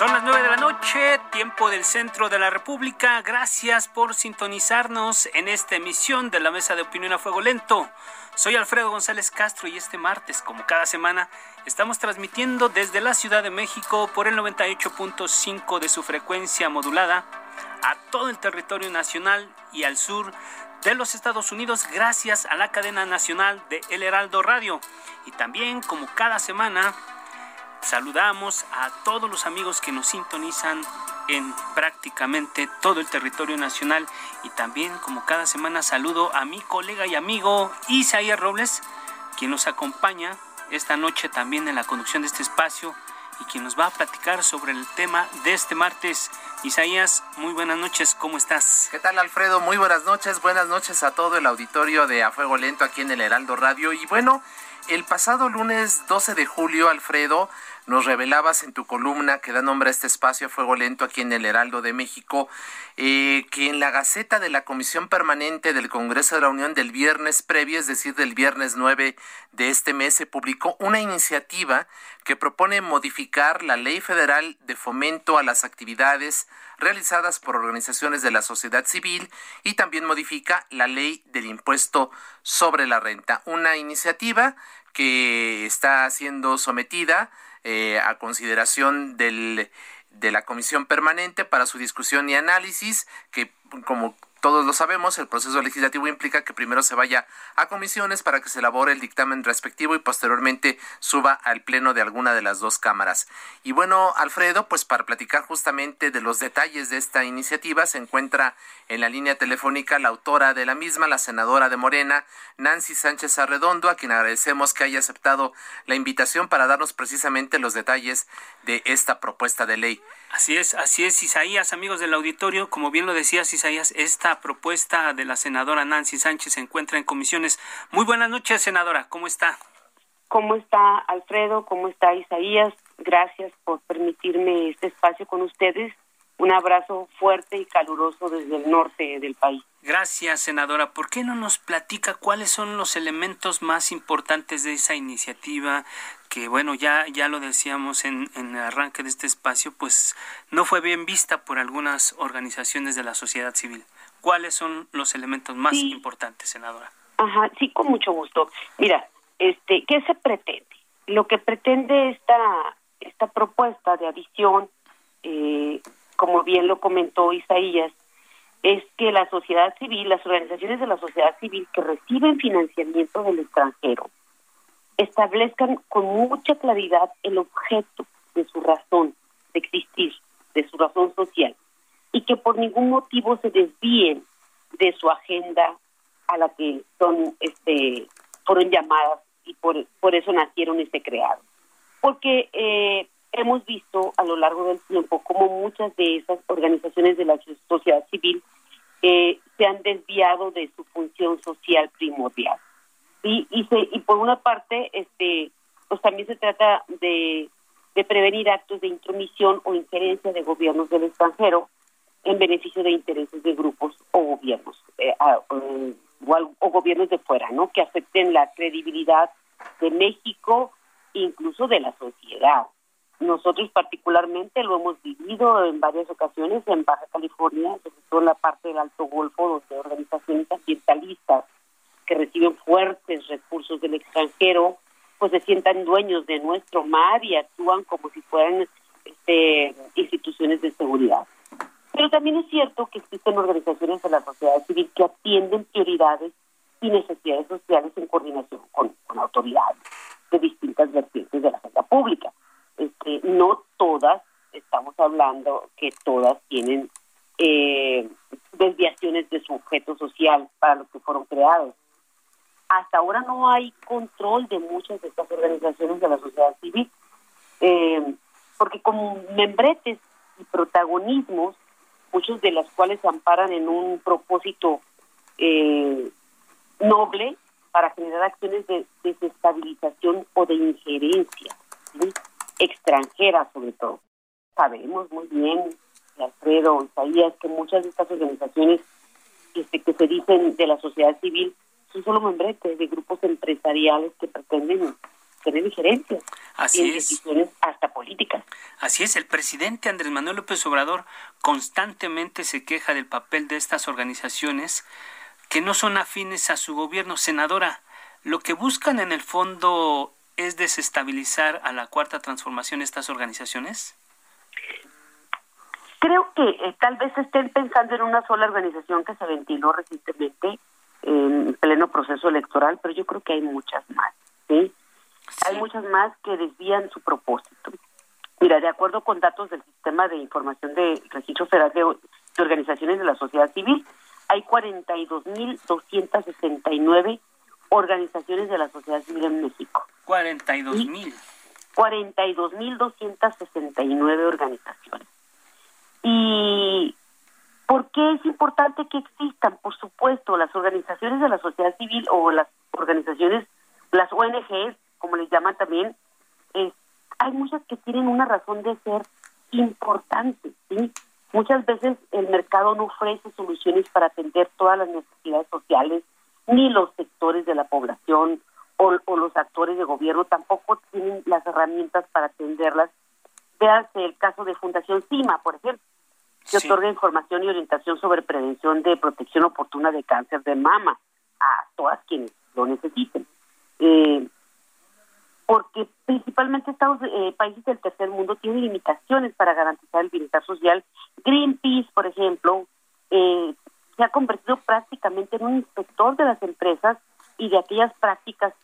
Son las 9 de la noche, tiempo del centro de la República. Gracias por sintonizarnos en esta emisión de la Mesa de Opinión a Fuego Lento. Soy Alfredo González Castro y este martes, como cada semana, estamos transmitiendo desde la Ciudad de México por el 98.5 de su frecuencia modulada a todo el territorio nacional y al sur de los Estados Unidos gracias a la cadena nacional de El Heraldo Radio. Y también, como cada semana, Saludamos a todos los amigos que nos sintonizan en prácticamente todo el territorio nacional y también como cada semana saludo a mi colega y amigo Isaías Robles, quien nos acompaña esta noche también en la conducción de este espacio y quien nos va a platicar sobre el tema de este martes. Isaías, muy buenas noches, ¿cómo estás? ¿Qué tal Alfredo? Muy buenas noches, buenas noches a todo el auditorio de A Fuego Lento aquí en el Heraldo Radio. Y bueno, el pasado lunes 12 de julio, Alfredo, nos revelabas en tu columna que da nombre a este espacio a fuego lento aquí en el Heraldo de México, eh, que en la Gaceta de la Comisión Permanente del Congreso de la Unión del viernes previo, es decir, del viernes 9 de este mes, se publicó una iniciativa que propone modificar la Ley Federal de Fomento a las Actividades realizadas por organizaciones de la sociedad civil y también modifica la ley del impuesto sobre la renta. Una iniciativa que está siendo sometida eh, a consideración del, de la comisión permanente para su discusión y análisis, que como todos lo sabemos, el proceso legislativo implica que primero se vaya a comisiones para que se elabore el dictamen respectivo y posteriormente suba al pleno de alguna de las dos cámaras. Y bueno, Alfredo, pues para platicar justamente de los detalles de esta iniciativa se encuentra en la línea telefónica la autora de la misma, la senadora de Morena, Nancy Sánchez Arredondo, a quien agradecemos que haya aceptado la invitación para darnos precisamente los detalles de esta propuesta de ley. Así es, así es, Isaías, amigos del auditorio, como bien lo decías, Isaías, esta propuesta de la senadora Nancy Sánchez se encuentra en comisiones. Muy buenas noches, senadora, ¿cómo está? ¿Cómo está Alfredo? ¿Cómo está Isaías? Gracias por permitirme este espacio con ustedes. Un abrazo fuerte y caluroso desde el norte del país. Gracias, senadora. ¿Por qué no nos platica cuáles son los elementos más importantes de esa iniciativa? Que bueno, ya, ya lo decíamos en, en el arranque de este espacio, pues no fue bien vista por algunas organizaciones de la sociedad civil. ¿Cuáles son los elementos más importantes, senadora? Ajá, sí, con mucho gusto. Mira, este, ¿qué se pretende? Lo que pretende esta, esta propuesta de adición, eh, como bien lo comentó Isaías, es que la sociedad civil, las organizaciones de la sociedad civil que reciben financiamiento del extranjero, establezcan con mucha claridad el objeto de su razón de existir, de su razón social, y que por ningún motivo se desvíen de su agenda a la que son este fueron llamadas y por, por eso nacieron y se crearon. Porque eh, hemos visto a lo largo del tiempo como muchas de esas organizaciones de la sociedad civil eh, se han desviado de su función social primordial. Y, y, se, y por una parte, este, pues también se trata de, de prevenir actos de intromisión o injerencia de gobiernos del extranjero en beneficio de intereses de grupos o gobiernos eh, o, o, gobiernos de fuera, ¿no? Que afecten la credibilidad de México, incluso de la sociedad. nosotros particularmente lo hemos vivido en varias ocasiones en Baja California, sobre todo en la parte del Alto Golfo, donde organizaciones ambientalistas que reciben fuertes recursos del extranjero, pues se sientan dueños de nuestro mar y actúan como si fueran este, instituciones de seguridad. Pero también es cierto que existen organizaciones de la sociedad civil que atienden prioridades y necesidades sociales en coordinación con, autoridades de distintas vertientes de la agenda pública. Este, no todas, estamos hablando que todas tienen eh, desviaciones de su objeto social para los que fueron creados. Hasta ahora no hay control de muchas de estas organizaciones de la sociedad civil, eh, porque con membretes y protagonismos, muchos de las cuales se amparan en un propósito eh, noble para generar acciones de desestabilización o de injerencia extranjera sobre todo. Sabemos muy bien, Alfredo, Isaías, que muchas de estas organizaciones este, que se dicen de la sociedad civil son solo membretes de grupos empresariales que pretenden tener injerencias Así decisiones hasta políticas. Así es, el presidente Andrés Manuel López Obrador constantemente se queja del papel de estas organizaciones que no son afines a su gobierno. Senadora, lo que buscan en el fondo es desestabilizar a la cuarta transformación estas organizaciones. Creo que eh, tal vez estén pensando en una sola organización que se ventiló recientemente en pleno proceso electoral, pero yo creo que hay muchas más, ¿sí? Hay muchas más que desvían su propósito. Mira, de acuerdo con datos del Sistema de Información de Registro Federal de Organizaciones de la Sociedad Civil, hay 42.269 organizaciones de la sociedad civil en México. 42.000. 42.269 organizaciones. ¿Y por qué es importante que existan? Por supuesto, las organizaciones de la sociedad civil o las organizaciones, las ONGs, como les llaman también, hay muchas que tienen una razón de ser importante, ¿sí? Muchas veces el mercado no ofrece soluciones para atender todas las necesidades sociales, ni los sectores de la población o, los actores de gobierno tampoco tienen las herramientas para atenderlas. Véanse el caso de Fundación CIMA, por ejemplo, que otorga información y orientación sobre prevención de protección oportuna de cáncer de mama a todas quienes lo necesiten. Eh, porque principalmente Estados eh, países del tercer mundo tienen limitaciones para garantizar el bienestar social. Greenpeace, por ejemplo, eh, se ha convertido prácticamente en un inspector de las empresas y de aquellas prácticas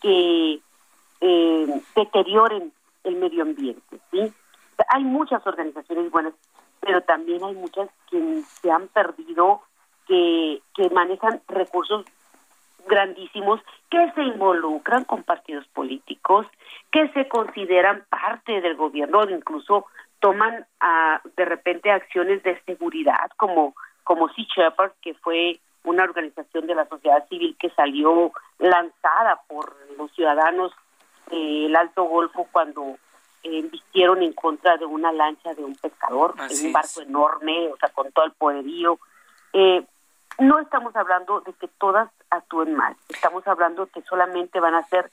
que eh, deterioren el medio ambiente. ¿sí? Hay muchas organizaciones buenas, pero también hay muchas que se han perdido, que, que manejan recursos grandísimos que se involucran con partidos políticos, que se consideran parte del gobierno, incluso toman ah, de repente acciones de seguridad como como Sea Shepherd, que fue una organización de la sociedad civil que salió lanzada por los ciudadanos del Alto Golfo cuando eh, en contra de una lancha de un pescador en un barco enorme, o sea, con todo el poderío. Eh, no estamos hablando de que todas actúen mal, estamos hablando que solamente van a ser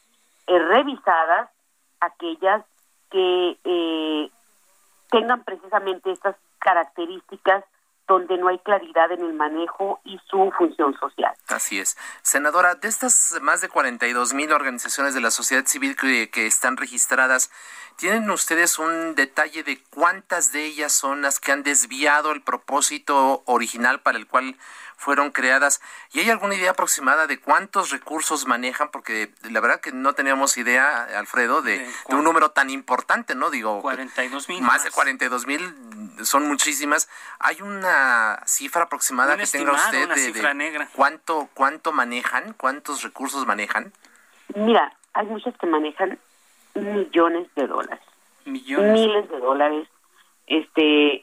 eh, revisadas aquellas que eh, tengan precisamente estas características donde no hay claridad en el manejo y su función social. Así es. Senadora, de estas más de 42 mil organizaciones de la sociedad civil que, que, están registradas, ¿tienen ustedes un detalle de cuántas de ellas son las que han desviado el propósito original para el cual fueron creadas. ¿Y hay alguna idea aproximada de cuántos recursos manejan? Porque la verdad que no teníamos idea, Alfredo, de, un número tan importante, ¿no? Digo, 42 mil. Más, de 42 mil son muchísimas. ¿Hay una cifra aproximada que tenga usted de, cuánto cuánto manejan, cuántos recursos manejan? Mira, hay muchas que manejan millones de dólares. Millones. Miles de dólares. Este,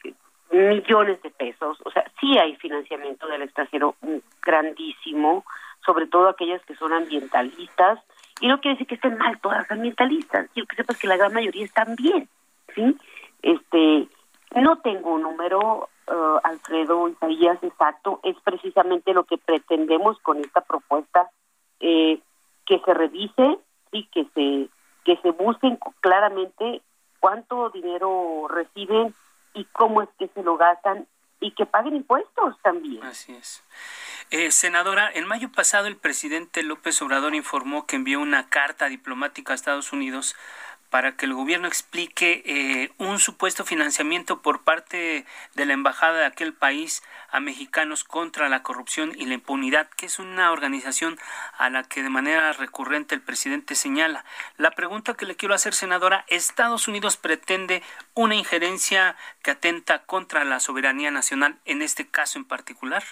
millones de pesos, o sea, sí hay financiamiento del extranjero grandísimo, sobre todo aquellas que son ambientalistas, y no quiere decir que estén mal todas las ambientalistas, quiero que sepas que la gran mayoría están bien, ¿sí? Este, no tengo un número, uh, Alfredo Isaías, exacto, es precisamente lo que pretendemos con esta propuesta, eh, que se revise y que se, que se busquen claramente cuánto dinero reciben y cómo es que se lo gastan y que paguen impuestos también. Así es. Eh, senadora, en mayo pasado el presidente López Obrador informó que envió una carta diplomática a Estados Unidos para que el gobierno explique eh, un supuesto financiamiento por parte de la embajada de aquel país a mexicanos contra la corrupción y la impunidad, que es una organización a la que de manera recurrente el presidente señala. La pregunta que le quiero hacer, senadora, ¿Estados Unidos pretende una injerencia que atenta contra la soberanía nacional en este caso en particular?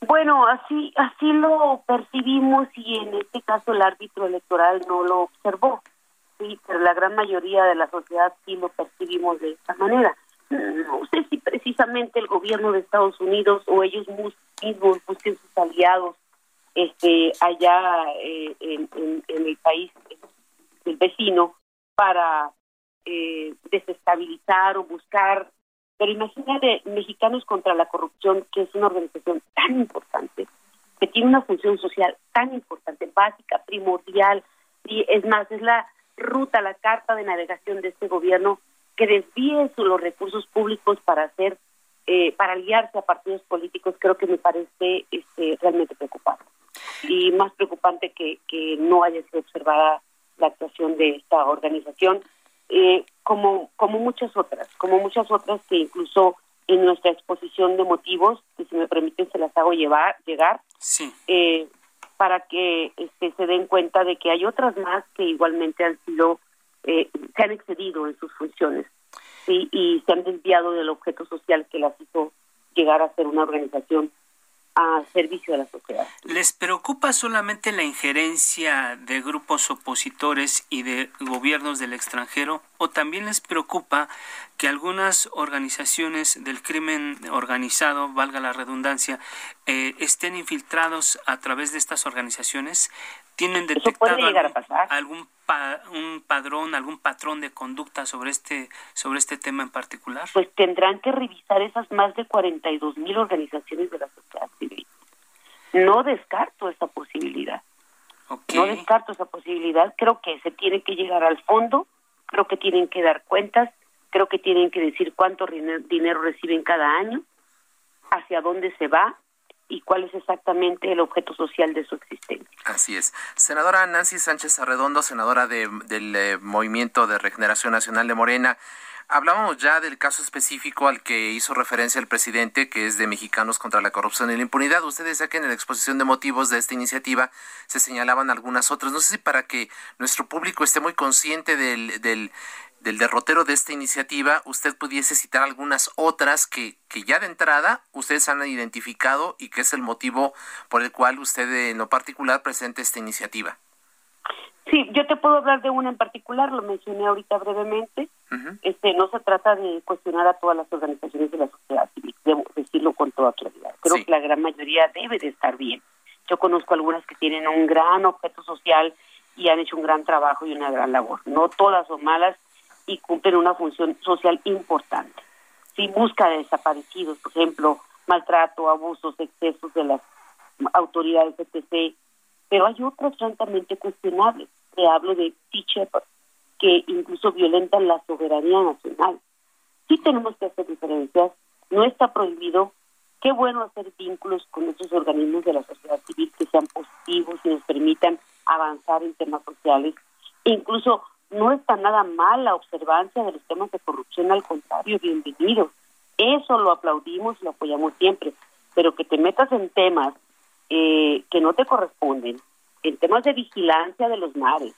Bueno, así así lo percibimos y en este caso el árbitro electoral no lo observó. Sí, pero la gran mayoría de la sociedad sí lo percibimos de esta manera. No sé si precisamente el gobierno de Estados Unidos o ellos mismos busquen sus aliados este allá eh, en, el país el vecino para eh, desestabilizar o buscar pero imagínate, Mexicanos contra la Corrupción, que es una organización tan importante, que tiene una función social tan importante, básica, primordial, y es más, es la ruta, la carta de navegación de este gobierno que desvíe los recursos públicos para hacer, eh, para aliarse a partidos políticos, creo que me parece este, realmente preocupante. Y más preocupante que, que no haya sido observada la actuación de esta organización eh, como, como muchas otras, como muchas otras que incluso en nuestra exposición de motivos, que si me permiten se las hago llevar, llegar, sí. eh, para que este, se den cuenta de que hay otras más que igualmente han sido, eh, se han excedido en sus funciones y se han desviado del objeto social que las hizo llegar a ser una organización servicio de la sociedad. ¿Les preocupa solamente la injerencia de grupos opositores y de gobiernos del extranjero o también les preocupa que algunas organizaciones del crimen organizado, valga la redundancia, eh, estén infiltrados a través de estas organizaciones? ¿Tienen detectado algún, un padrón, algún patrón de conducta sobre este sobre este tema en particular? Pues tendrán que revisar esas más de 42 mil organizaciones de la sociedad civil. No descarto esa posibilidad. No descarto esa posibilidad. Creo que se tiene que llegar al fondo, creo que tienen que dar cuentas, creo que tienen que decir cuánto dinero reciben cada año, hacia dónde se va, y cuál es exactamente el objeto social de su existencia. Así es. Senadora Nancy Sánchez Arredondo, senadora del eh, Movimiento de Regeneración Nacional de Morena. Hablábamos ya del caso específico al que hizo referencia el presidente, que es de Mexicanos contra la Corrupción y la Impunidad. Ustedes decía que en la exposición de motivos de esta iniciativa se señalaban algunas otras. No sé si para que nuestro público esté muy consciente del, del del derrotero de esta iniciativa, usted pudiese citar algunas otras que, que ya de entrada ustedes han identificado y que es el motivo por el cual usted en lo particular presenta esta iniciativa. Sí, yo te puedo hablar de una en particular, lo mencioné ahorita brevemente. Este no se trata de cuestionar a todas las organizaciones de la sociedad civil, debo decirlo con toda claridad. Creo que la gran mayoría debe de estar bien. Yo conozco algunas que tienen un gran objeto social y han hecho un gran trabajo y una gran labor. No todas son malas, y cumplen una función social importante. Si busca de desaparecidos, por ejemplo, maltrato, abusos, excesos de las autoridades etc. Pero hay otras francamente cuestionables. Te hablo de Sea que incluso violentan la soberanía nacional. Sí tenemos que hacer diferencias, no está prohibido. Qué bueno hacer vínculos con esos organismos de la sociedad civil que sean positivos y nos permitan avanzar en temas sociales. incluso no está nada mal la observancia de los temas de corrupción, al contrario, bienvenido. Eso lo aplaudimos y lo apoyamos siempre, pero que te metas en temas eh, que no te corresponden, en temas de vigilancia de los mares,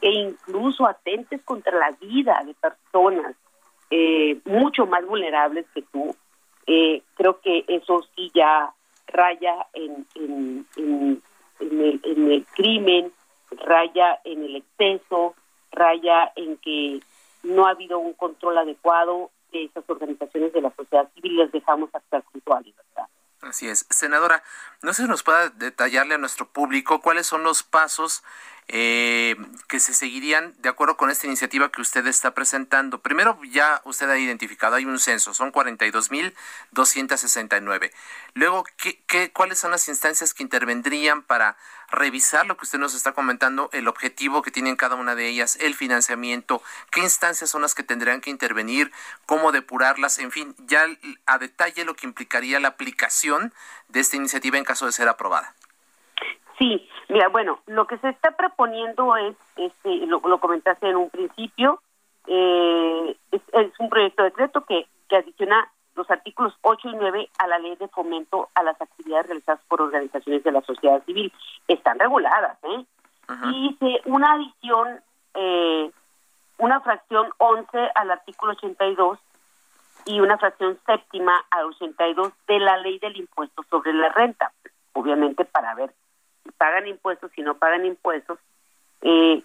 e incluso atentes contra la vida de personas eh, mucho más vulnerables que tú, eh, creo que eso sí ya raya en, en, en el crimen, raya en el exceso, raya en que no ha habido un control adecuado de esas organizaciones de la sociedad civil y les dejamos actuar con toda libertad. Así es. Senadora, no sé si nos pueda detallarle a nuestro público cuáles son los pasos eh, que se seguirían de acuerdo con esta iniciativa que usted está presentando. Primero, ya usted ha identificado, hay un censo, son 42.269. Luego, ¿qué, qué, cuáles son las instancias que intervendrían para revisar lo que usted nos está comentando, el objetivo que tienen cada una de ellas, el financiamiento, qué instancias son las que tendrían que intervenir, cómo depurarlas, en fin, ya a detalle lo que implicaría la aplicación de esta iniciativa en caso de ser aprobada. Sí, mira, bueno, lo que se está proponiendo es, este, lo, comentaste en un principio, eh, es, un proyecto de decreto que, que adiciona los artículos 8 y 9 a la ley de fomento a las actividades realizadas por organizaciones de la sociedad civil. Están reguladas, ¿eh? Y dice una adición, eh, una fracción 11 al artículo 82 y una fracción séptima al 82 de la ley del impuesto sobre la renta. Obviamente para ver pagan impuestos, si no pagan impuestos. Eh,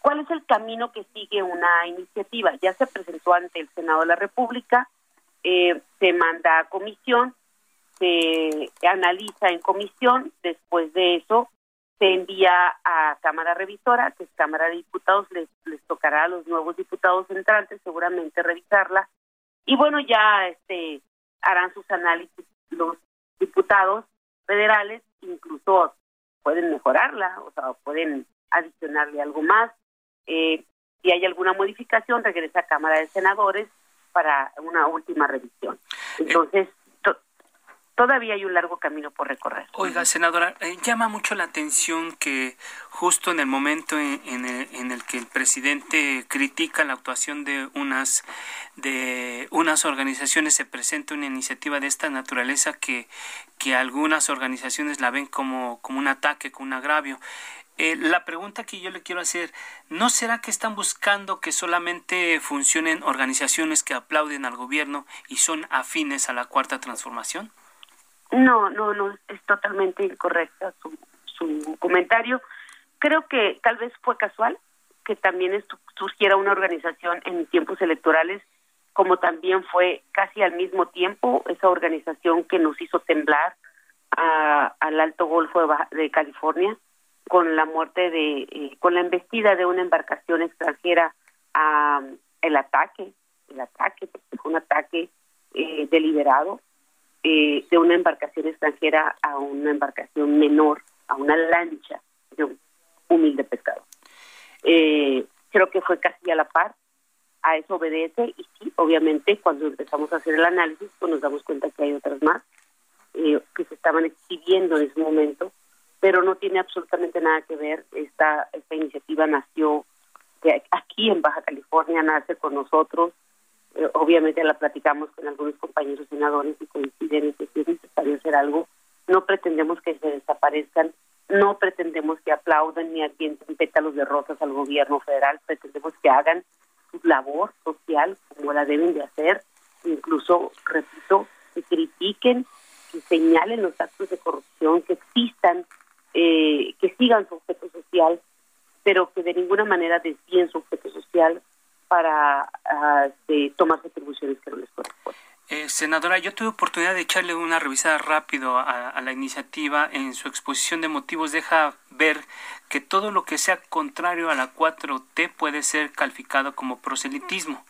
¿Cuál es el camino que sigue una iniciativa? Ya se presentó ante el Senado de la República, eh, se manda a comisión, se analiza en comisión, después de eso se envía a Cámara Revisora, que es Cámara de Diputados, les, les tocará a los nuevos diputados entrantes seguramente revisarla, y bueno, ya este harán sus análisis los diputados federales, incluso pueden mejorarla, o sea, pueden adicionarle algo más. Eh, si hay alguna modificación, regresa a Cámara de Senadores para una última revisión. Entonces, todavía hay un largo camino por recorrer. Oiga, senadora, eh, llama mucho la atención que justo en el momento en, el, que el presidente critica la actuación de unas de unas organizaciones se presenta una iniciativa de esta naturaleza que, que algunas organizaciones la ven como, como un ataque, como un agravio. Eh, la pregunta que yo le quiero hacer, ¿no será que están buscando que solamente funcionen organizaciones que aplauden al gobierno y son afines a la cuarta transformación? No, no, no, es totalmente incorrecta su, su comentario. Creo que tal vez fue casual que también surgiera una organización en tiempos electorales, como también fue casi al mismo tiempo esa organización que nos hizo temblar al Alto Golfo de California con la muerte de, eh, con la embestida de una embarcación extranjera a el ataque, el ataque, porque fue un ataque eh, deliberado eh, de una embarcación extranjera a una embarcación menor, a una lancha de un humilde pescado. creo que fue casi a la par, a eso obedece y sí, obviamente cuando empezamos a hacer el análisis, pues nos damos cuenta que hay otras más que se estaban exhibiendo en ese momento pero no tiene absolutamente nada que ver. Esta, esta iniciativa nació de aquí en Baja California, nace con nosotros. Eh, obviamente la platicamos con algunos compañeros senadores y coinciden en que es necesario hacer algo. No pretendemos que se desaparezcan, no pretendemos que aplaudan ni avienten pétalos de rosas al gobierno federal, pretendemos que hagan su labor social como la deben de hacer, incluso, repito, que critiquen, que señalen los actos de corrupción que existan eh, que sigan su objeto social, pero que de ninguna manera desvíen su objeto social para uh, de que no les. Eh, senadora, yo tuve oportunidad de echarle una revisada rápido a, a, la iniciativa. En su exposición de motivos deja ver que todo lo que sea contrario a la 4T puede ser calificado como proselitismo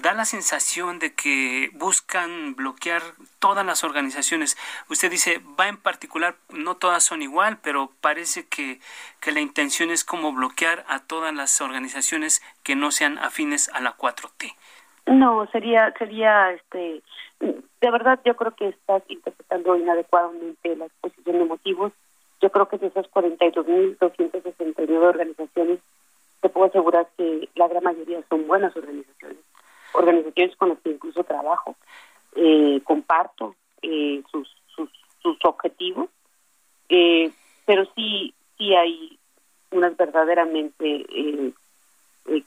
da la sensación de que buscan bloquear todas las organizaciones. Usted dice, va en particular, no todas son igual, pero parece que, que la intención es como bloquear a todas las organizaciones que no sean afines a la 4T. No, sería, sería, este, de verdad yo creo que estás interpretando inadecuadamente la exposición de motivos. Yo creo que de esas 42.269 organizaciones, te puedo asegurar que la gran mayoría son buenas organizaciones organizaciones con las que incluso trabajo, eh, comparto eh, sus, sus, objetivos, eh, pero sí, sí hay unas verdaderamente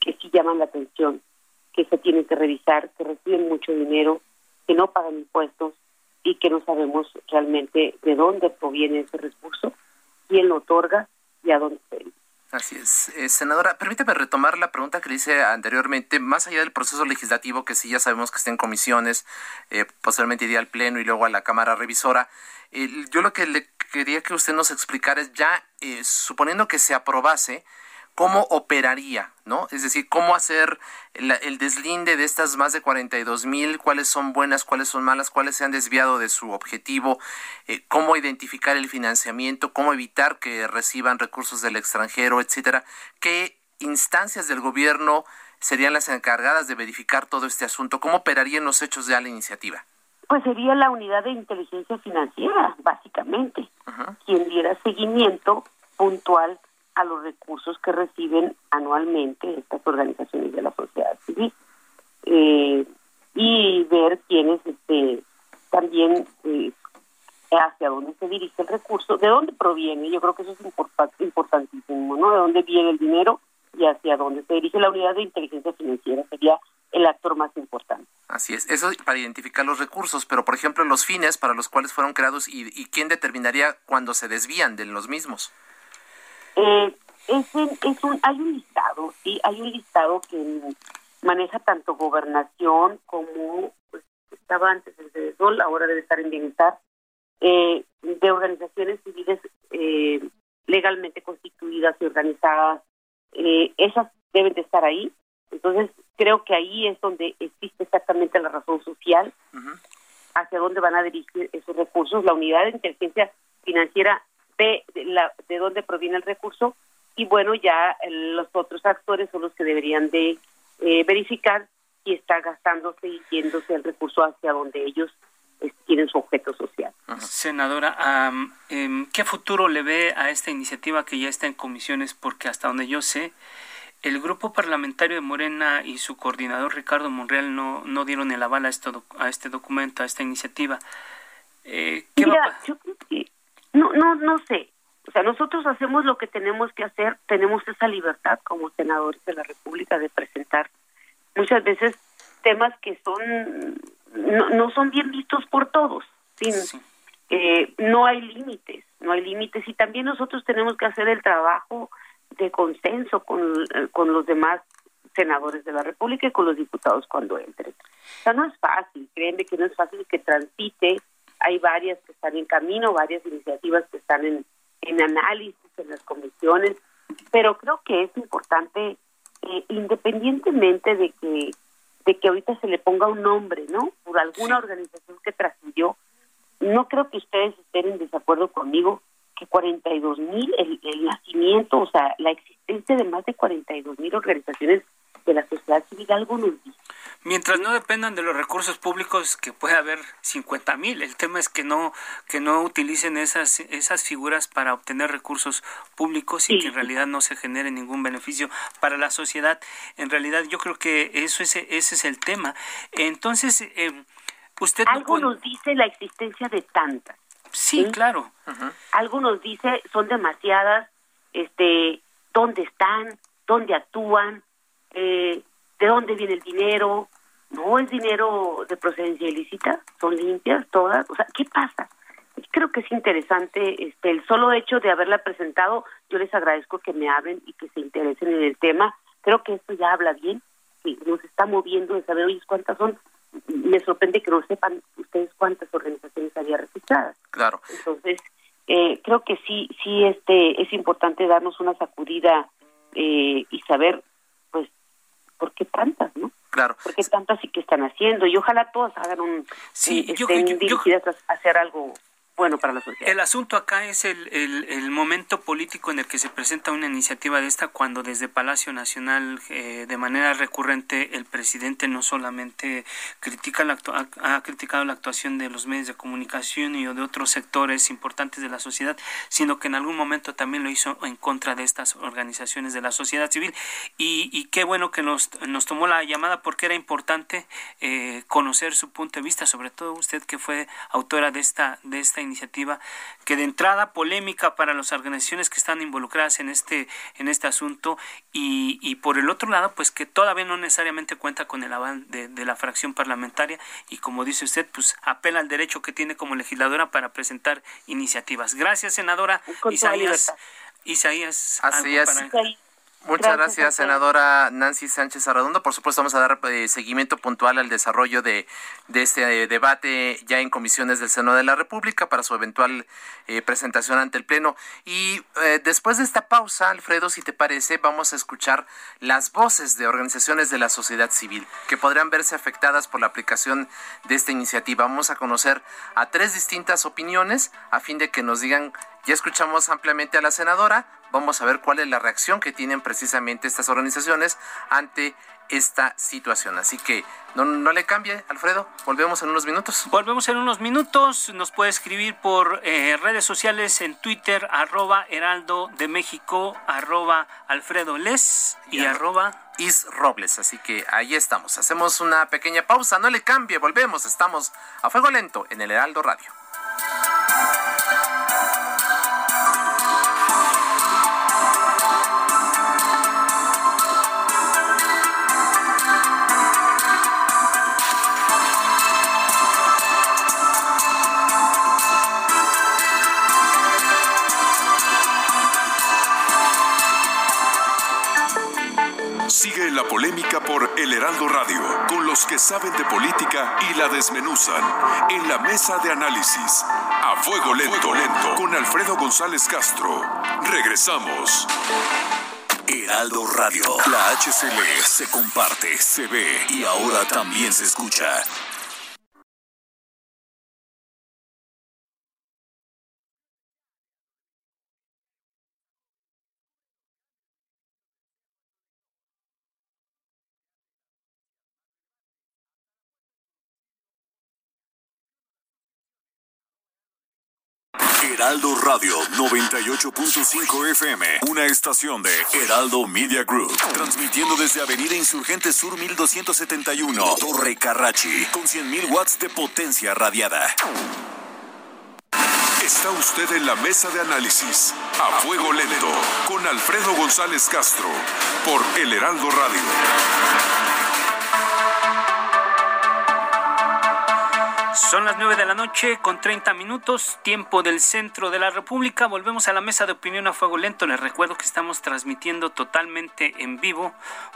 que sí llaman la atención, que se tienen que revisar, que reciben mucho dinero, que no pagan impuestos y que no sabemos realmente de dónde proviene ese recurso, quién lo otorga y a dónde se Así es. Eh, senadora, permíteme retomar la pregunta que le hice anteriormente, más allá del proceso legislativo, que sí ya sabemos que está en comisiones, eh, posteriormente iría al Pleno y luego a la Cámara Revisora. yo lo que le quería que usted nos explicara es ya, eh, suponiendo que se aprobase, cómo operaría, ¿no? Es decir, cómo hacer el, deslinde de estas más de 42 mil, cuáles son buenas, cuáles son malas, cuáles se han desviado de su objetivo, eh, cómo identificar el financiamiento, cómo evitar que reciban recursos del extranjero, etcétera. ¿Qué instancias del gobierno serían las encargadas de verificar todo este asunto? ¿Cómo operarían los hechos de la iniciativa? Pues sería la unidad de inteligencia financiera, básicamente, quien diera seguimiento puntual a los recursos que reciben anualmente estas organizaciones de la sociedad civil eh, y ver quiénes este también eh, hacia dónde se dirige el recurso, de dónde proviene, yo creo que eso es importantísimo, ¿no? De dónde viene el dinero y hacia dónde se dirige la unidad de inteligencia financiera sería el actor más importante. Así es, eso para identificar los recursos, pero por ejemplo los fines para los cuales fueron creados y, y quién determinaría cuando se desvían de los mismos. Eh, es, es un, hay un listado, sí, hay un listado que maneja tanto gobernación como pues, estaba antes de Sol, ahora debe estar en bienestar, eh, de organizaciones civiles eh, legalmente constituidas y organizadas. Eh, esas deben de estar ahí. Entonces, creo que ahí es donde existe exactamente la razón social, hacia dónde van a dirigir esos recursos. La unidad de inteligencia financiera de, la, de dónde proviene el recurso y bueno, ya los otros actores son los que deberían de eh, verificar si está gastándose y yéndose el recurso hacia donde ellos tienen su objeto social. Senadora, em, ¿qué futuro le ve a esta iniciativa que ya está en comisiones? Porque hasta donde yo sé, el grupo parlamentario de Morena y su coordinador Ricardo Monreal no, no dieron el aval a, esto, a este documento, a esta iniciativa. Eh, ¿qué Mira, yo creo que no, no, no sé. O sea, nosotros hacemos lo que tenemos que hacer, tenemos esa libertad como senadores de la República de presentar muchas veces temas que son no, no son bien vistos por todos. Sí. Eh, no hay límites, no hay límites y también nosotros tenemos que hacer el trabajo de consenso con, eh, con los demás senadores de la República y con los diputados cuando entren. O sea, no es fácil, créanme que no es fácil que transite hay varias que están en camino, varias iniciativas que están en, en análisis en las comisiones, pero creo que es importante, eh, independientemente de que de que ahorita se le ponga un nombre, ¿no? Por alguna organización que trascendió, no creo que ustedes estén en desacuerdo conmigo que 42 mil, el, el nacimiento, o sea, la existencia de más de 42 mil organizaciones de la sociedad civil algo nos dice. Mientras no dependan de los recursos públicos, que puede haber 50 mil, el tema es que no que no utilicen esas esas figuras para obtener recursos públicos y que en realidad no se genere ningún beneficio para la sociedad. En realidad yo creo que eso ese ese es el tema. Entonces eh, usted algo nos dice la existencia de tantas. Sí, claro. Algo nos dice son demasiadas, este, dónde están, dónde actúan, eh, de dónde viene el dinero, no es dinero de procedencia ilícita, son limpias todas, o sea, ¿qué pasa? Creo que es interesante este el solo hecho de haberla presentado, yo les agradezco que me hablen y que se interesen en el tema, creo que esto ya habla bien, y nos está moviendo de saber, oye, cuántas son, me sorprende que no sepan ustedes cuántas organizaciones había registradas. Claro. Entonces, eh, creo que sí, sí este es importante darnos una sacudida eh, y saber ¿por qué tantas, no? Claro. ¿Por qué tantas y qué están haciendo? Y ojalá todas hagan un... Sí, estén dirigidas a hacer algo bueno para la sociedad. El asunto acá es el, el, momento político en el que se presenta una iniciativa de esta cuando desde Palacio Nacional eh, de manera recurrente el presidente no solamente critica la ha, criticado la actuación de los medios de comunicación y de otros sectores importantes de la sociedad, sino que en algún momento también lo hizo en contra de estas organizaciones de la sociedad civil y, y qué bueno que nos, nos tomó la llamada porque era importante eh, conocer su punto de vista, sobre todo usted que fue autora de esta de esta iniciativa que de entrada polémica para las organizaciones que están involucradas en este en este asunto y, y por el otro lado pues que todavía no necesariamente cuenta con el aval de, la fracción parlamentaria y como dice usted pues apela al derecho que tiene como legisladora para presentar iniciativas gracias senadora Isaías Isaías Así es. Muchas gracias, senadora Nancy Sánchez Arredondo. Por supuesto, vamos a dar eh, seguimiento puntual al desarrollo de, de este eh, debate ya en comisiones del Senado de la República para su eventual eh, presentación ante el Pleno. Y después de esta pausa, Alfredo, si te parece, vamos a escuchar las voces de organizaciones de la sociedad civil que podrían verse afectadas por la aplicación de esta iniciativa. Vamos a conocer a tres distintas opiniones a fin de que nos digan ya escuchamos ampliamente a la senadora, vamos a ver cuál es la reacción que tienen precisamente estas organizaciones ante esta situación. Así que no, no le cambie, Alfredo. Volvemos en unos minutos. Volvemos en unos minutos. Nos puede escribir por eh, redes sociales en Twitter, arroba Heraldo de México, arroba Alfredo Les y, arroba Is Robles. Así que ahí estamos. Hacemos una pequeña pausa. No le cambie. Volvemos. Estamos a fuego lento en el Heraldo Radio. La polémica por El Heraldo Radio, con los que saben de política y la desmenuzan. En la mesa de análisis, a fuego lento, lento, con Alfredo González Castro. Regresamos. Heraldo Radio, la HCL se comparte, se ve y ahora también se escucha. Heraldo Radio 98.5 FM, una estación de Heraldo Media Group, transmitiendo desde Avenida Insurgente Sur 1271, Torre Carrachi, con 100.000 watts de potencia radiada. Está usted en la mesa de análisis, a fuego lento, con Alfredo González Castro, por El Heraldo Radio. Son las 9 de la noche con 30 minutos, tiempo del centro de la República. Volvemos a la mesa de opinión a fuego lento. Les recuerdo que estamos transmitiendo totalmente en vivo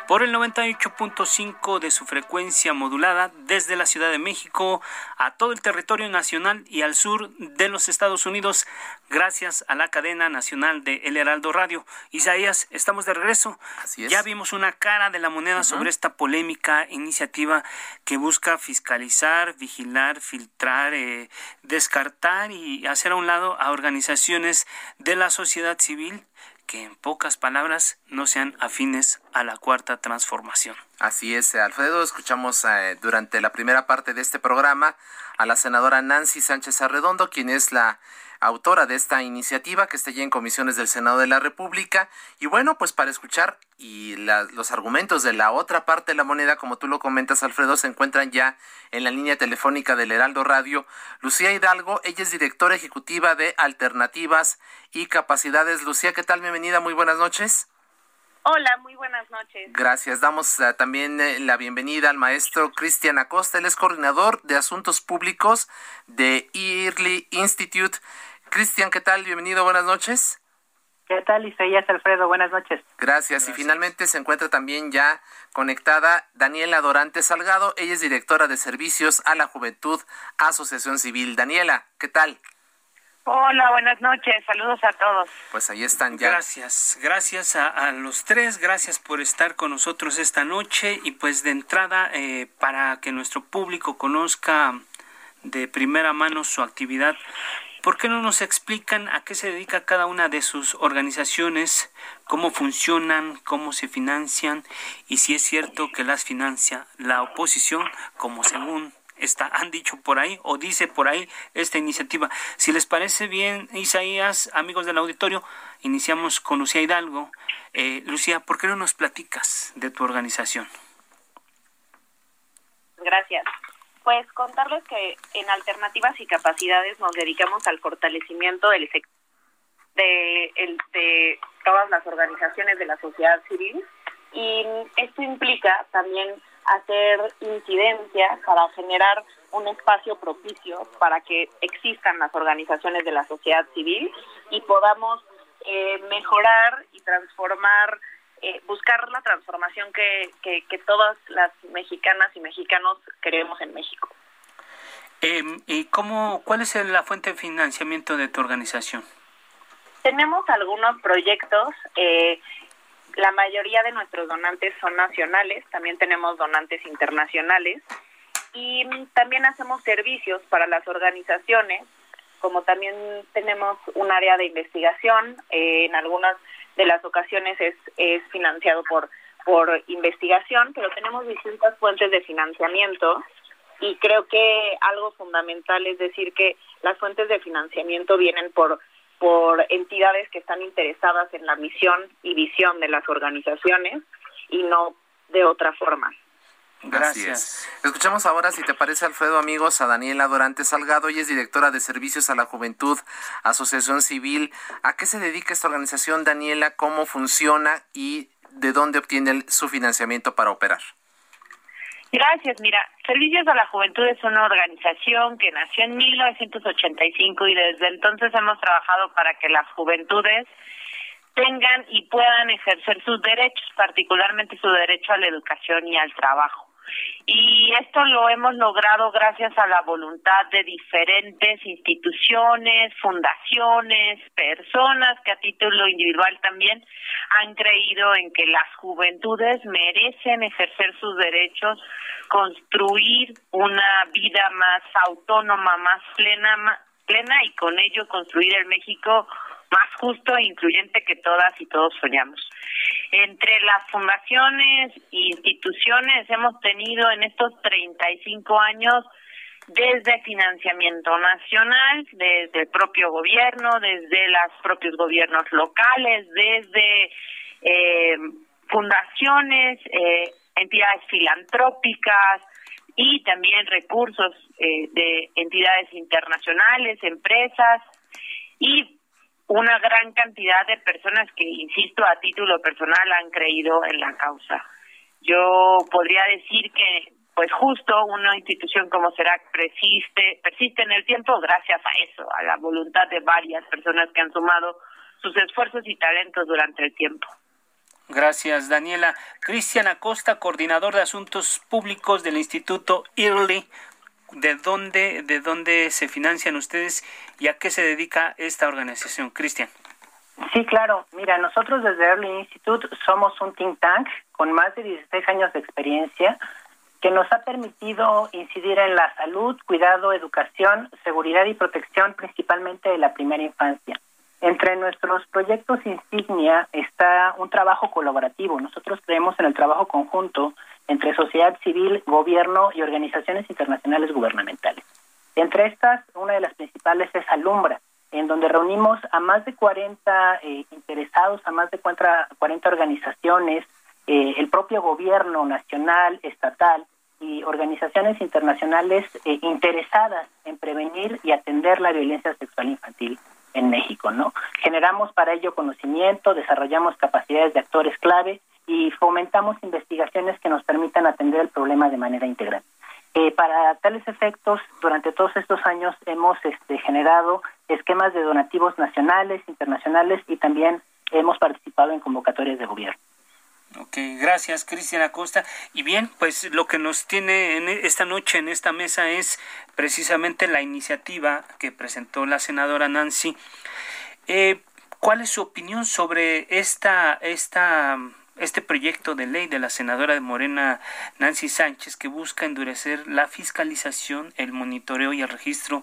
por el 98.5 de su frecuencia modulada desde la Ciudad de México a todo el territorio nacional y al sur de los Estados Unidos, gracias a la cadena nacional de El Heraldo Radio. Isaías, estamos de regreso. Así es. Ya vimos una cara de la moneda sobre esta polémica iniciativa que busca fiscalizar, vigilar, filtrar, eh, descartar y hacer a un lado a organizaciones de la sociedad civil que en pocas palabras no sean afines a la cuarta transformación. Así es, Alfredo. Escuchamos eh, durante la primera parte de este programa a la senadora Nancy Sánchez Arredondo, quien es la autora de esta iniciativa que está ya en comisiones del Senado de la República. Y bueno, pues para escuchar y los argumentos de la otra parte de la moneda, como tú lo comentas, Alfredo, se encuentran ya en la línea telefónica del Heraldo Radio. Lucía Hidalgo, ella es directora ejecutiva de Alternativas y Capacidades. Lucía, ¿qué tal? Bienvenida, muy buenas noches. Hola, muy buenas noches. Gracias. Damos uh, también eh, la bienvenida al maestro Cristian Acosta. Él es coordinador de asuntos públicos de Early Institute. Cristian, ¿qué tal? Bienvenido, buenas noches. ¿Qué tal, Isaías Alfredo? Buenas noches. Gracias. Y finalmente se encuentra también ya conectada Daniela Dorante Salgado. Ella es directora de Servicios a la Juventud, Asociación Civil. Daniela, ¿qué tal? Hola, buenas noches. Saludos a todos. Pues ahí están ya. Gracias, gracias a, los tres, gracias por estar con nosotros esta noche y pues de entrada eh, para que nuestro público conozca de primera mano su actividad. ¿Por qué no nos explican a qué se dedica cada una de sus organizaciones, cómo funcionan, cómo se financian y si es cierto que las financia la oposición, como según está, han dicho por ahí o dice por ahí esta iniciativa. Si les parece bien, Isaías, amigos del auditorio, iniciamos con Lucía Hidalgo. Eh, Lucía, ¿por qué no nos platicas de tu organización? Gracias. Pues contarles que en Alternativas y Capacidades nos dedicamos al fortalecimiento del de, el, de todas las organizaciones de la sociedad civil y esto implica también hacer incidencia para generar un espacio propicio para que existan las organizaciones de la sociedad civil y podamos eh, mejorar y transformar eh, buscar la transformación que, que, que, todas las mexicanas y mexicanos queremos en México. Em, ¿Y cómo, cuál es la fuente de financiamiento de tu organización? Tenemos algunos proyectos. Eh, la mayoría de nuestros donantes son nacionales, también tenemos donantes internacionales y también hacemos servicios para las organizaciones, como también tenemos un área de investigación, eh, en algunas de las ocasiones es, es financiado por, por investigación, pero tenemos distintas fuentes de financiamiento y creo que algo fundamental es decir que las fuentes de financiamiento vienen por por entidades que están interesadas en la misión y visión de las organizaciones y no de otra forma. Gracias. Escuchamos ahora, si te parece, Alfredo, amigos, a Daniela Dorante Salgado. Ella es directora de Servicios a la Juventud, Asociación Civil. ¿A qué se dedica esta organización, Daniela? ¿Cómo funciona y de dónde obtiene su financiamiento para operar? Gracias. Mira, Servicios a la Juventud es una organización que nació en 1985 y desde entonces hemos trabajado para que las juventudes tengan y puedan ejercer sus derechos, particularmente su derecho a la educación y al trabajo. Y esto lo hemos logrado gracias a la voluntad de diferentes instituciones, fundaciones, personas que a título individual también han creído en que las juventudes merecen ejercer sus derechos, construir una vida más autónoma, más plena, plena y con ello construir el México más justo e incluyente que todas y todos soñamos. Entre las fundaciones e instituciones hemos tenido en estos 35 años desde financiamiento nacional, desde el propio gobierno, desde los propios gobiernos locales, desde eh, fundaciones, eh, entidades filantrópicas y también recursos eh, de entidades internacionales, empresas y una gran cantidad de personas que, insisto, a título personal han creído en la causa. Yo podría decir que, pues justo una institución como CERAC persiste, persiste en el tiempo gracias a eso, a la voluntad de varias personas que han sumado sus esfuerzos y talentos durante el tiempo. Gracias, Daniela. Cristian Acosta, coordinador de Asuntos Públicos del Instituto IRLI de dónde, de dónde se financian ustedes y a qué se dedica esta organización. Cristian. Sí, claro. Mira, nosotros desde Early Institute somos un think tank con más de 16 años de experiencia que nos ha permitido incidir en la salud, cuidado, educación, seguridad y protección principalmente de la primera infancia. Entre nuestros proyectos insignia está un trabajo colaborativo. Nosotros creemos en el trabajo conjunto entre sociedad civil, gobierno y organizaciones internacionales gubernamentales. Entre estas, una de las principales es Alumbra, en donde reunimos a más de 40 eh, interesados, a más de 40, organizaciones, eh, el propio gobierno nacional, estatal y organizaciones internacionales eh, interesadas en prevenir y atender la violencia sexual infantil en México, ¿no? Generamos para ello conocimiento, desarrollamos capacidades de actores clave y fomentamos investigaciones que nos permitan atender el problema de manera integral. Eh, para tales efectos, durante todos estos años hemos este, generado esquemas de donativos nacionales, internacionales y también hemos participado en convocatorias de gobierno. Ok, gracias Cristian Acosta. Y bien, pues lo que nos tiene en e, esta noche en esta mesa es precisamente la iniciativa que presentó la senadora Nancy. Eh, ¿Cuál es su opinión sobre esta, esta este proyecto de ley de la senadora de Morena Nancy Sánchez que busca endurecer la fiscalización, el monitoreo y el registro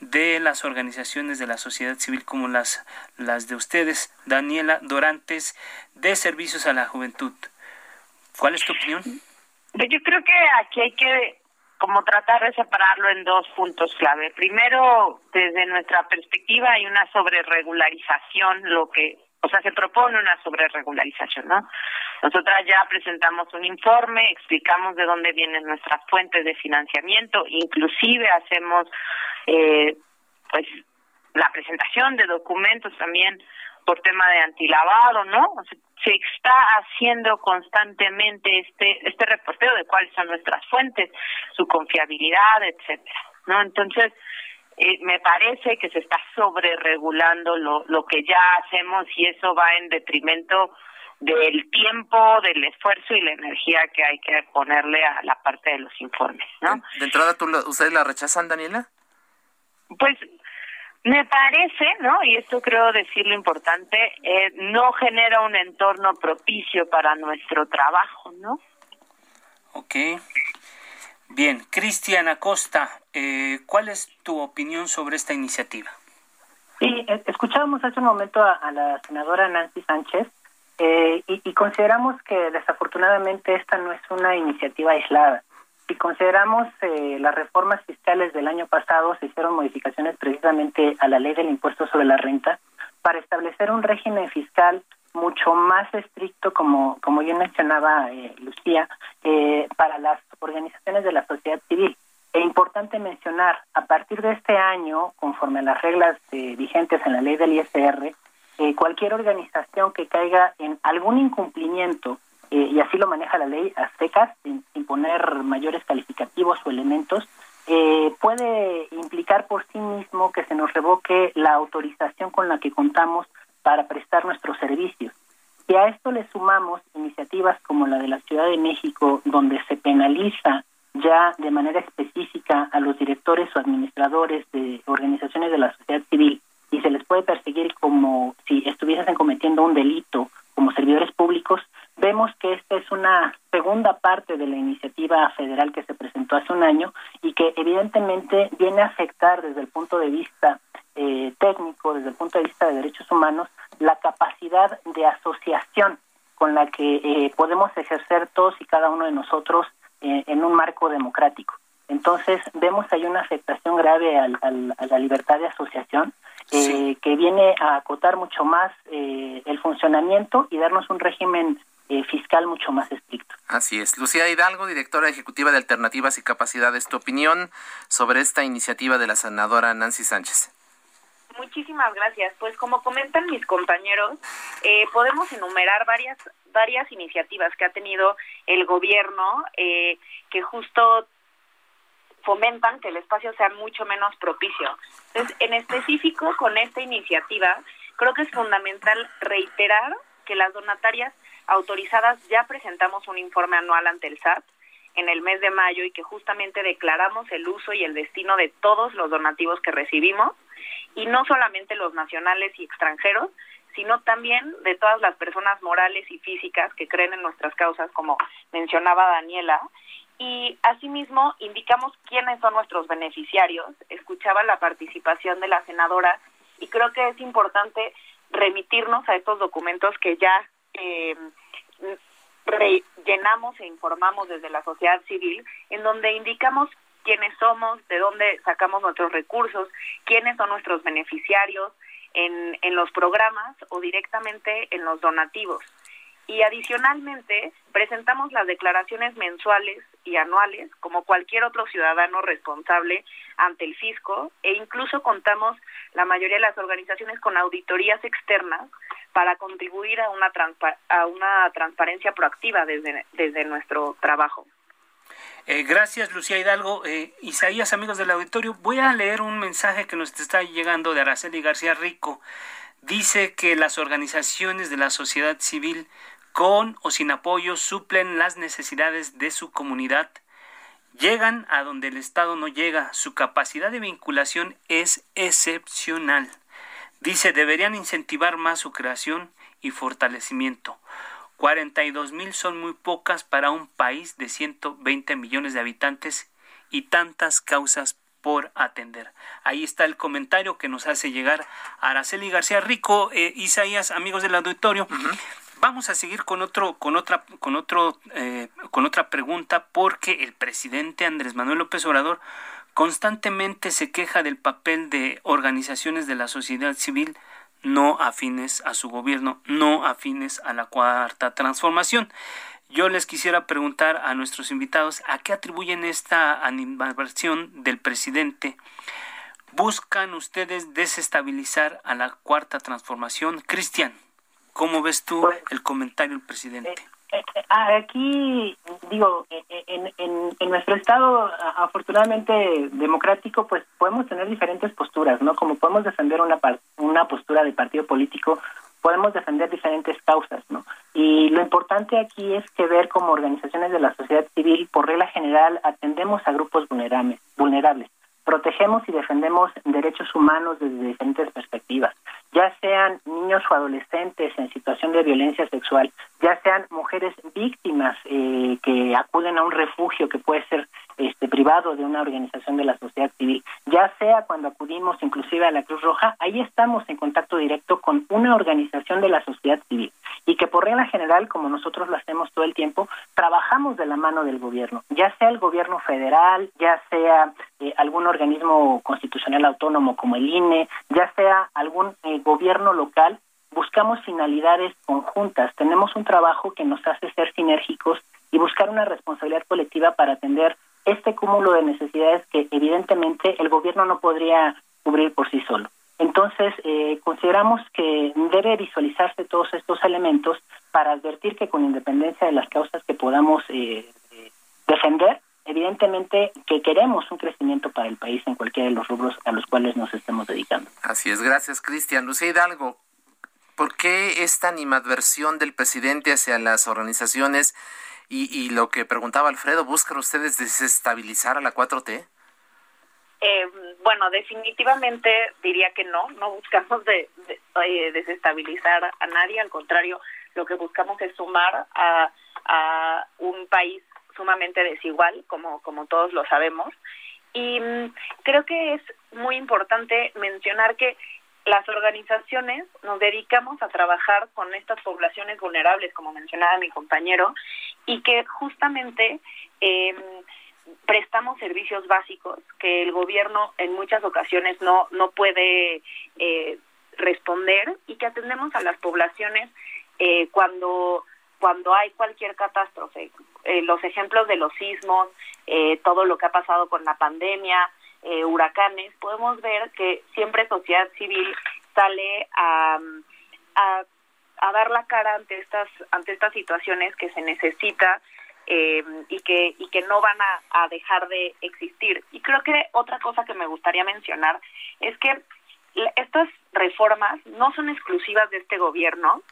de las organizaciones de la sociedad civil como las, las de ustedes, Daniela Dorantes, de Servicios a la Juventud. ¿Cuál es tu opinión? Pues yo creo que aquí hay que como tratar de separarlo en dos puntos clave. Primero, desde nuestra perspectiva hay una sobreregularización, lo que o sea, se propone una sobreregularización, ¿no? Nosotras ya presentamos un informe, explicamos de dónde vienen nuestras fuentes de financiamiento, inclusive hacemos, eh, pues, la presentación de documentos también por tema de antilavado, ¿no? se está haciendo constantemente este este reporteo de cuáles son nuestras fuentes, su confiabilidad, etcétera, ¿no? Entonces, eh, me parece que se está sobre regulando lo, lo que ya hacemos y eso va en detrimento del tiempo, del esfuerzo y la energía que hay que ponerle a la parte de los informes, ¿no? De, entrada, ¿tú ¿ustedes la rechazan, Daniela? Pues me parece, ¿no? Y esto creo decir lo importante, eh, no genera un entorno propicio para nuestro trabajo, ¿no? Ok. Bien, Cristian Acosta, eh, ¿cuál es tu opinión sobre esta iniciativa? Sí, eh, escuchábamos hace un momento a, la senadora Nancy Sánchez eh, y, consideramos que desafortunadamente esta no es una iniciativa aislada. Si consideramos las reformas fiscales del año pasado, se hicieron modificaciones precisamente a la ley del impuesto sobre la renta para establecer un régimen fiscal mucho más estricto, como, como yo mencionaba, eh, Lucía, eh, para las organizaciones de la sociedad civil. Es importante mencionar, a partir de este año, conforme a las reglas eh, vigentes en la ley del ISR, cualquier organización que caiga en algún incumplimiento, y así lo maneja la ley a secas, sin, sin poner mayores calificativos o elementos, puede implicar por sí mismo que se nos revoque la autorización con la que contamos para prestar nuestros servicios. Y a esto le sumamos iniciativas como la de la Ciudad de México, donde se penaliza ya de manera específica a los directores o administradores de organizaciones de la sociedad civil y se les puede perseguir como si estuviesen cometiendo un delito como servidores públicos, vemos que esta es una segunda parte de la iniciativa federal que se presentó hace un año y que evidentemente viene a afectar desde el punto de vista eh, técnico, desde el punto de vista de derechos humanos, la capacidad de asociación con la que eh, podemos ejercer todos y cada uno de nosotros eh, en un marco democrático. Entonces, vemos ahí una afectación grave al, a la libertad de asociación que viene a acotar mucho más el funcionamiento y darnos un régimen fiscal mucho más estricto. Así es. Lucía Hidalgo, directora ejecutiva de Alternativas y Capacidades, tu opinión sobre esta iniciativa de la senadora Nancy Sánchez. Muchísimas gracias. Pues como comentan mis compañeros, eh, podemos enumerar varias varias iniciativas que ha tenido el gobierno eh, que justo fomentan que el espacio sea mucho menos propicio. Entonces, en específico con esta iniciativa, creo que es fundamental reiterar que las donatarias autorizadas ya presentamos un informe anual ante el SAT en el mes de mayo y que justamente declaramos el uso y el destino de todos los donativos que recibimos y no solamente los nacionales y extranjeros, sino también de todas las personas morales y físicas que creen en nuestras causas, como mencionaba Daniela. Y asimismo indicamos quiénes son nuestros beneficiarios. Escuchaba la participación de la senadora y creo que es importante remitirnos a estos documentos que ya eh, rellenamos e informamos desde la sociedad civil, en donde indicamos quiénes somos, de dónde sacamos nuestros recursos, quiénes son nuestros beneficiarios en, los programas o directamente en los donativos. Y adicionalmente presentamos las declaraciones mensuales y anuales como cualquier otro ciudadano responsable ante el fisco e incluso contamos la mayoría de las organizaciones con auditorías externas para contribuir a una, a una transparencia proactiva desde nuestro trabajo. Eh, gracias, Lucía Hidalgo. Eh, Isaías, amigos del auditorio, voy a leer un mensaje que nos está llegando de Araceli García Rico. Dice que las organizaciones de la sociedad civil, con o sin apoyo, suplen las necesidades de su comunidad. Llegan a donde el Estado no llega. Su capacidad de vinculación es excepcional. Dice, deberían incentivar más su creación y fortalecimiento. 42 mil son muy pocas para un país de 120 millones de habitantes y tantas causas por atender. Ahí está el comentario que nos hace llegar Araceli García Rico, eh, Isaías, amigos del auditorio. Vamos a seguir con otro, con otra, con otro, eh, con otra pregunta, porque el presidente Andrés Manuel López Obrador constantemente se queja del papel de organizaciones de la sociedad civil no afines a su gobierno, no afines a la cuarta transformación. Yo les quisiera preguntar a nuestros invitados a qué atribuyen esta animación del presidente. ¿Buscan ustedes desestabilizar a la cuarta transformación? Cristian, ¿cómo ves tú el comentario del presidente? Eh, eh, aquí, digo, en, en, nuestro estado afortunadamente democrático, pues podemos tener diferentes posturas, ¿no? Como podemos defender una, una postura de partido político, podemos defender diferentes causas, ¿no? Y lo importante aquí es que ver como organizaciones de la sociedad civil, por regla general, atendemos a grupos vulnerables, vulnerables protegemos y defendemos derechos humanos desde diferentes perspectivas, ya sean niños o adolescentes en situación de violencia sexual, ya sean mujeres víctimas eh, que acuden a un refugio que puede ser este privado de una organización de la sociedad civil, ya sea cuando acudimos inclusive a la Cruz Roja, ahí estamos en contacto directo con una organización de la sociedad civil. Y que por regla general, como nosotros lo hacemos todo el tiempo, trabajamos de la mano del gobierno, ya sea el gobierno federal, ya sea eh, algún organismo constitucional autónomo como el INE, ya sea algún eh, gobierno local, buscamos finalidades conjuntas, tenemos un trabajo que nos hace ser sinérgicos y buscar una responsabilidad colectiva para atender este cúmulo de necesidades que evidentemente el gobierno no podría cubrir por sí solo. Entonces, eh, consideramos que debe visualizarse todos estos elementos para advertir que con independencia de las causas que podamos eh, defender, evidentemente que queremos un crecimiento para el país en cualquiera de los rubros a los cuales nos estemos dedicando. Así es, gracias Cristian. Lucía Hidalgo, ¿por qué esta animadversión del presidente hacia las organizaciones y, y lo que preguntaba Alfredo, buscan ustedes desestabilizar a la 4T? Eh, bueno, definitivamente diría que no, no buscamos de, eh, desestabilizar a nadie, al contrario, lo que buscamos es sumar a, a un país sumamente desigual, como, como todos lo sabemos. Y mm, creo que es muy importante mencionar que las organizaciones nos dedicamos a trabajar con estas poblaciones vulnerables, como mencionaba mi compañero, y que justamente eh, prestamos servicios básicos que el gobierno en muchas ocasiones no no puede eh, responder y que atendemos a las poblaciones eh, cuando cuando hay cualquier catástrofe. Eh, los ejemplos de los sismos eh, todo lo que ha pasado con la pandemia eh, huracanes podemos ver que siempre sociedad civil sale a, a a dar la cara ante estas ante estas situaciones que se necesita eh, y que y que no van a, a, dejar de existir. Y creo que otra cosa que me gustaría mencionar es que estas reformas no son exclusivas de este gobierno,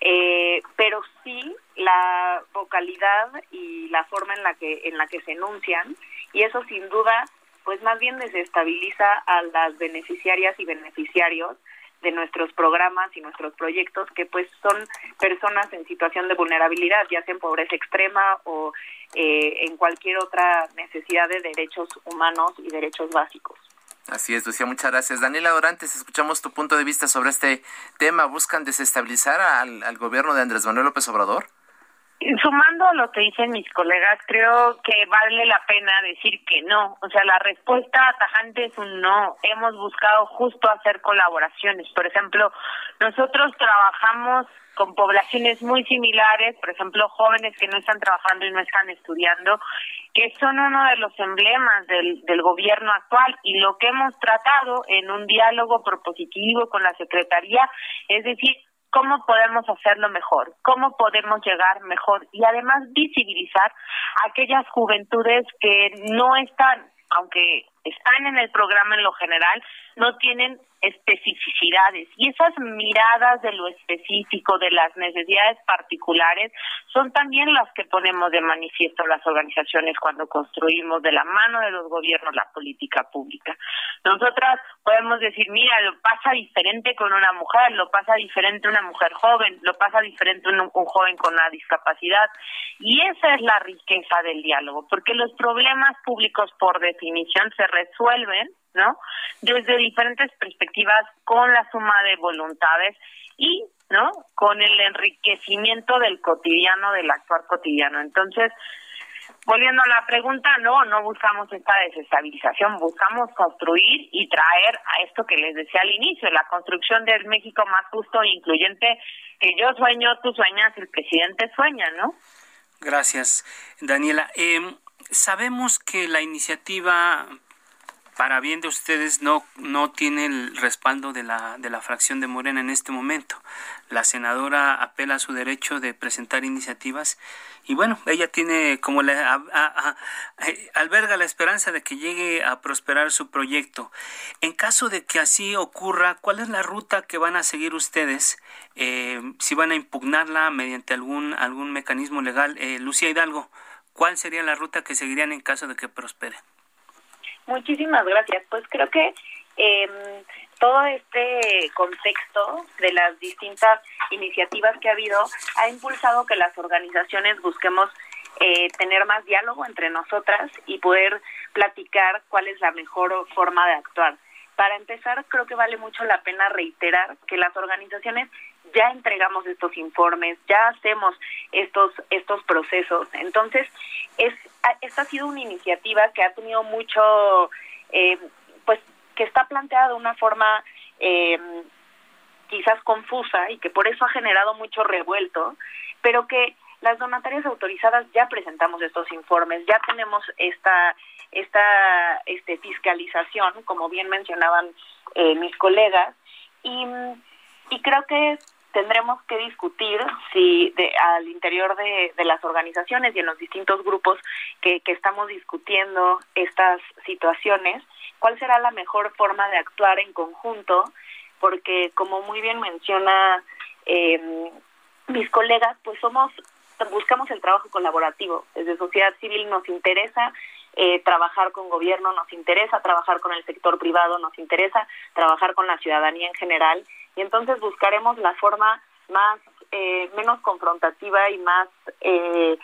eh, pero sí la vocalidad y la forma en la que en la que se enuncian y eso sin duda pues más bien desestabiliza a las beneficiarias y beneficiarios de nuestros programas y nuestros proyectos que pues son personas en situación de vulnerabilidad, ya sea en pobreza extrema o eh, en cualquier otra necesidad de derechos humanos y derechos básicos. Así es, Lucía, muchas gracias. Daniela Dorantes, escuchamos tu punto de vista sobre este tema. ¿Buscan desestabilizar al, al gobierno de Andrés Manuel López Obrador? Sumando a lo que dicen mis colegas, creo que vale la pena decir que no. O sea, la respuesta tajante es un no. Hemos buscado justo hacer colaboraciones. Por ejemplo, nosotros trabajamos con poblaciones muy similares, por ejemplo, jóvenes que no están trabajando y no están estudiando, que son uno de los emblemas del, del gobierno actual y lo que hemos tratado en un diálogo propositivo con la Secretaría es decir, cómo podemos hacerlo mejor, cómo podemos llegar mejor y además visibilizar aquellas juventudes que no están, aunque están en el programa en lo general, no tienen especificidades y esas miradas de lo específico, de las necesidades particulares, son también las que ponemos de manifiesto las organizaciones cuando construimos de la mano de los gobiernos la política pública. Nosotras podemos decir, mira, lo pasa diferente con una mujer, lo pasa diferente una mujer joven, lo pasa diferente un, joven con una discapacidad y esa es la riqueza del diálogo, porque los problemas públicos por definición se resuelven ¿no? Desde diferentes perspectivas, con la suma de voluntades y, ¿no? Con el enriquecimiento del cotidiano, del actuar cotidiano. Entonces, volviendo a la pregunta, no, no buscamos esta desestabilización, buscamos construir y traer a esto que les decía al inicio, la construcción del México más justo e incluyente, que yo sueño, tú sueñas, el presidente sueña, ¿no? Gracias, Daniela. Eh, sabemos que la iniciativa para bien de ustedes no no tiene el respaldo de la de la fracción de Morena en este momento. La senadora apela a su derecho de presentar iniciativas y bueno, ella tiene como la eh, alberga la esperanza de que llegue a prosperar su proyecto. En caso de que así ocurra, ¿cuál es la ruta que van a seguir ustedes? Eh, si van a impugnarla mediante algún algún mecanismo legal, eh, Lucía Hidalgo. ¿Cuál sería la ruta que seguirían en caso de que prospere? Muchísimas gracias. Pues creo que eh, todo este contexto de las distintas iniciativas que ha habido ha impulsado que las organizaciones busquemos eh, tener más diálogo entre nosotras y poder platicar cuál es la mejor forma de actuar. Para empezar, creo que vale mucho la pena reiterar que las organizaciones ya entregamos estos informes, ya hacemos estos estos procesos. Entonces, es esta ha sido una iniciativa que ha tenido mucho, eh, pues, que está planteada de una forma eh, quizás confusa y que por eso ha generado mucho revuelto, pero que las donatarias autorizadas ya presentamos estos informes, ya tenemos esta esta este fiscalización, como bien mencionaban eh, mis colegas, y, y creo que tendremos que discutir si de, al interior de, las organizaciones y en los distintos grupos que, que, estamos discutiendo estas situaciones, cuál será la mejor forma de actuar en conjunto, porque como muy bien menciona eh, mis colegas, pues somos buscamos el trabajo colaborativo. Desde sociedad civil nos interesa eh, trabajar con gobierno, nos interesa trabajar con el sector privado, nos interesa trabajar con la ciudadanía en general. Y entonces buscaremos la forma más eh, menos confrontativa y más eh,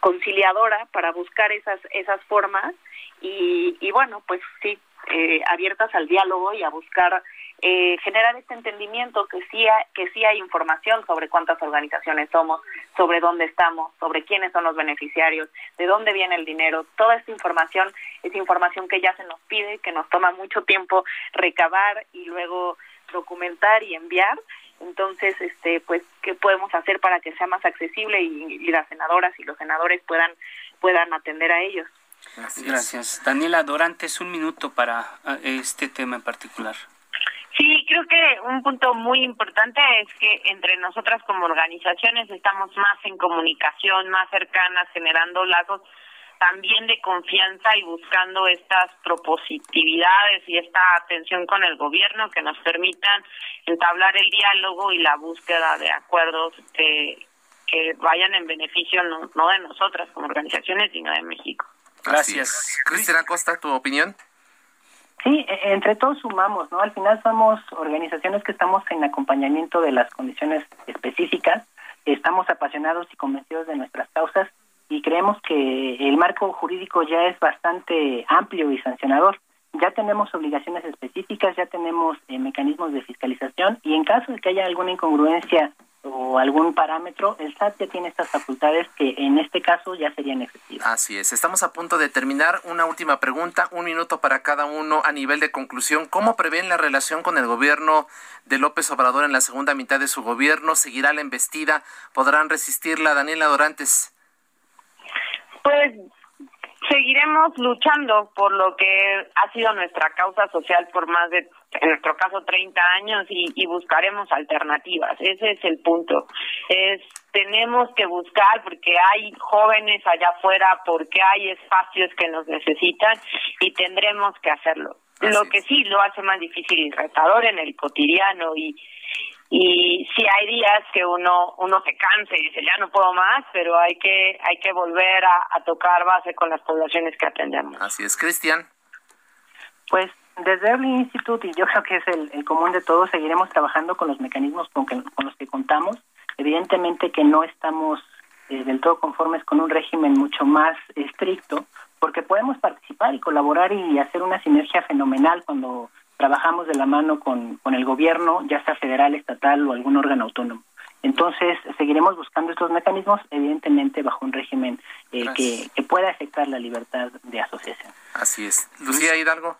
conciliadora para buscar esas esas formas. Y, y bueno pues sí eh, abiertas al diálogo y a buscar eh, generar este entendimiento que sí, ha, que sí hay información sobre cuántas organizaciones somos, sobre dónde estamos, sobre quiénes son los beneficiarios, de dónde viene el dinero. Toda esta información es información que ya se nos pide, que nos toma mucho tiempo recabar y luego documentar y enviar. Entonces, este, pues, ¿qué podemos hacer para que sea más accesible y, y las senadoras y los senadores puedan puedan atender a ellos? Gracias. Daniela Dorantes, un minuto para este tema en particular. Sí, creo que un punto muy importante es que entre nosotras como organizaciones estamos más en comunicación, más cercanas, generando lazos también de confianza y buscando estas propositividades y esta atención con el gobierno que nos permitan entablar el diálogo y la búsqueda de acuerdos que, que vayan en beneficio no, no de nosotras como organizaciones, sino de México. Gracias. Cristina Costa, ¿tu opinión? Sí, entre todos sumamos, ¿no? Al final somos organizaciones que estamos en acompañamiento de las condiciones específicas, estamos apasionados y convencidos de nuestras causas y creemos que el marco jurídico ya es bastante amplio y sancionador. Ya tenemos obligaciones específicas, ya tenemos eh, mecanismos de fiscalización y en caso de que haya alguna incongruencia o algún parámetro, el SAT ya tiene estas facultades que en este caso ya serían efectivas. Así es. Estamos a punto de terminar. Una última pregunta, un minuto para cada uno a nivel de conclusión. ¿Cómo prevén la relación con el gobierno de López Obrador en la segunda mitad de su gobierno? ¿Seguirá la embestida? ¿Podrán resistirla? Daniela Dorantes. Pues seguiremos luchando por lo que ha sido nuestra causa social por más de, en nuestro caso, 30 años y, y buscaremos alternativas. Ese es el punto. Es tenemos que buscar porque hay jóvenes allá afuera, porque hay espacios que nos necesitan y tendremos que hacerlo. Así lo que sí lo hace más difícil y retador en el cotidiano y y sí hay días que uno uno se cansa y dice ya no puedo más pero hay que hay que volver a, a tocar base con las poblaciones que atendemos. Así es Cristian. Pues desde Early Institute y yo creo que es el, el común de todos seguiremos trabajando con los mecanismos con, que, con los que contamos. Evidentemente que no estamos eh, del todo conformes con un régimen mucho más estricto porque podemos participar y colaborar y hacer una sinergia fenomenal cuando trabajamos de la mano con, con el gobierno, ya sea federal, estatal o algún órgano autónomo. Entonces, seguiremos buscando estos mecanismos, evidentemente bajo un régimen eh, que, que, pueda afectar la libertad de asociación. Así es. Lucía Hidalgo.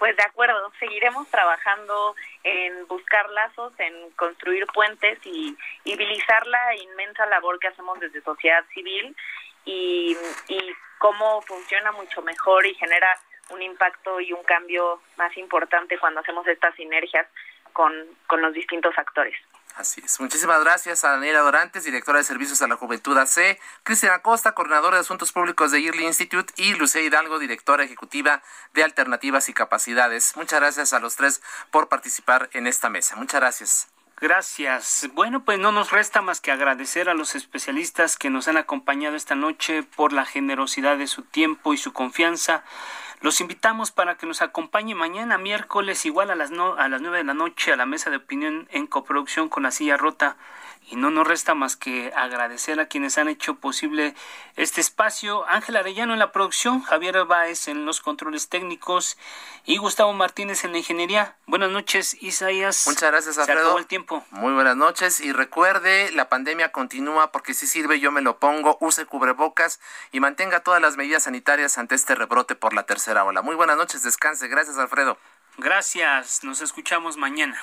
Pues de acuerdo, seguiremos trabajando en buscar lazos, en construir puentes y, y visibilizar la inmensa labor que hacemos desde sociedad civil y, y cómo funciona mucho mejor y genera un impacto y un cambio más importante cuando hacemos estas sinergias con, con los distintos actores. Así es. Muchísimas gracias a Daniela Dorantes, directora de Servicios a la Juventud AC, Cristian Acosta, coordinadora de Asuntos Públicos de Yearly Institute y Lucía Hidalgo, directora ejecutiva de Alternativas y Capacidades. Muchas gracias a los tres por participar en esta mesa. Muchas gracias. Gracias. Bueno, pues no nos resta más que agradecer a los especialistas que nos han acompañado esta noche por la generosidad de su tiempo y su confianza. Los invitamos para que nos acompañe mañana miércoles igual a las, no, a las 9 de la noche a la mesa de opinión en coproducción con la silla rota. Y no nos resta más que agradecer a quienes han hecho posible este espacio. Ángel Arellano en la producción, Javier Báez en los controles técnicos y Gustavo Martínez en la ingeniería. Buenas noches, Isaías. Muchas gracias, Alfredo. Se acabó el tiempo. Muy buenas noches y recuerde, la pandemia continúa porque si sirve yo me lo pongo, use cubrebocas y mantenga todas las medidas sanitarias ante este rebrote por la tercera ola. Muy buenas noches, descanse. Gracias, Alfredo. Gracias, nos escuchamos mañana.